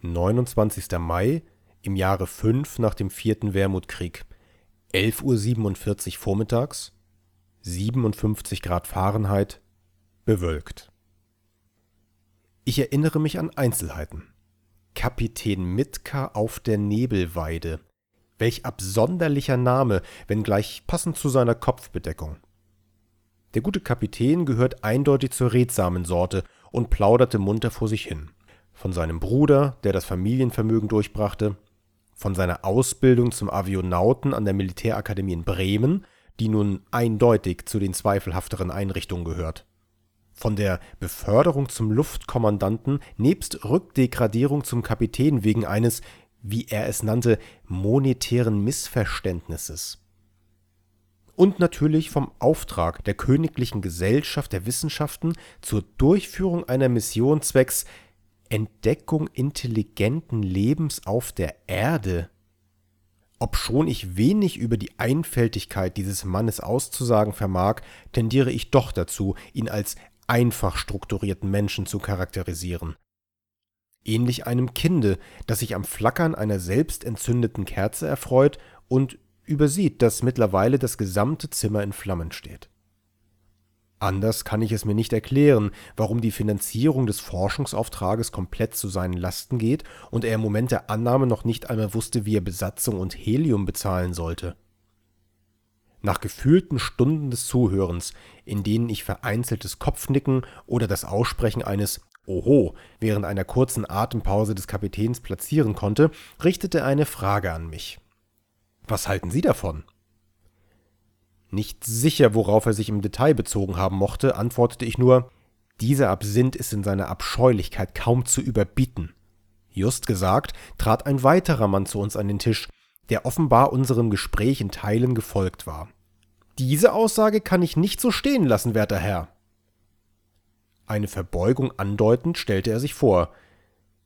29. Mai im Jahre 5 nach dem vierten Wermutkrieg, 11.47 Uhr vormittags, 57 Grad Fahrenheit, bewölkt. Ich erinnere mich an Einzelheiten. Kapitän Mitka auf der Nebelweide. Welch absonderlicher Name, wenngleich passend zu seiner Kopfbedeckung. Der gute Kapitän gehört eindeutig zur redsamen Sorte und plauderte munter vor sich hin. Von seinem Bruder, der das Familienvermögen durchbrachte, von seiner Ausbildung zum Avionauten an der Militärakademie in Bremen, die nun eindeutig zu den zweifelhafteren Einrichtungen gehört, von der Beförderung zum Luftkommandanten nebst Rückdegradierung zum Kapitän wegen eines, wie er es nannte, monetären Missverständnisses. Und natürlich vom Auftrag der Königlichen Gesellschaft der Wissenschaften zur Durchführung einer Mission zwecks Entdeckung intelligenten Lebens auf der Erde. Obschon ich wenig über die Einfältigkeit dieses Mannes auszusagen vermag, tendiere ich doch dazu, ihn als einfach strukturierten Menschen zu charakterisieren. Ähnlich einem Kinde, das sich am Flackern einer selbst entzündeten Kerze erfreut und übersieht, dass mittlerweile das gesamte Zimmer in Flammen steht. Anders kann ich es mir nicht erklären, warum die Finanzierung des Forschungsauftrages komplett zu seinen Lasten geht und er im Moment der Annahme noch nicht einmal wusste, wie er Besatzung und Helium bezahlen sollte. Nach gefühlten Stunden des Zuhörens, in denen ich vereinzeltes Kopfnicken oder das Aussprechen eines Oho während einer kurzen Atempause des Kapitäns platzieren konnte, richtete er eine Frage an mich. Was halten Sie davon? Nicht sicher, worauf er sich im Detail bezogen haben mochte, antwortete ich nur, dieser Absinth ist in seiner Abscheulichkeit kaum zu überbieten. Just gesagt, trat ein weiterer Mann zu uns an den Tisch, der offenbar unserem Gespräch in Teilen gefolgt war. Diese Aussage kann ich nicht so stehen lassen, werter Herr. Eine Verbeugung andeutend stellte er sich vor.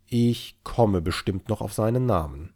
Ich komme bestimmt noch auf seinen Namen.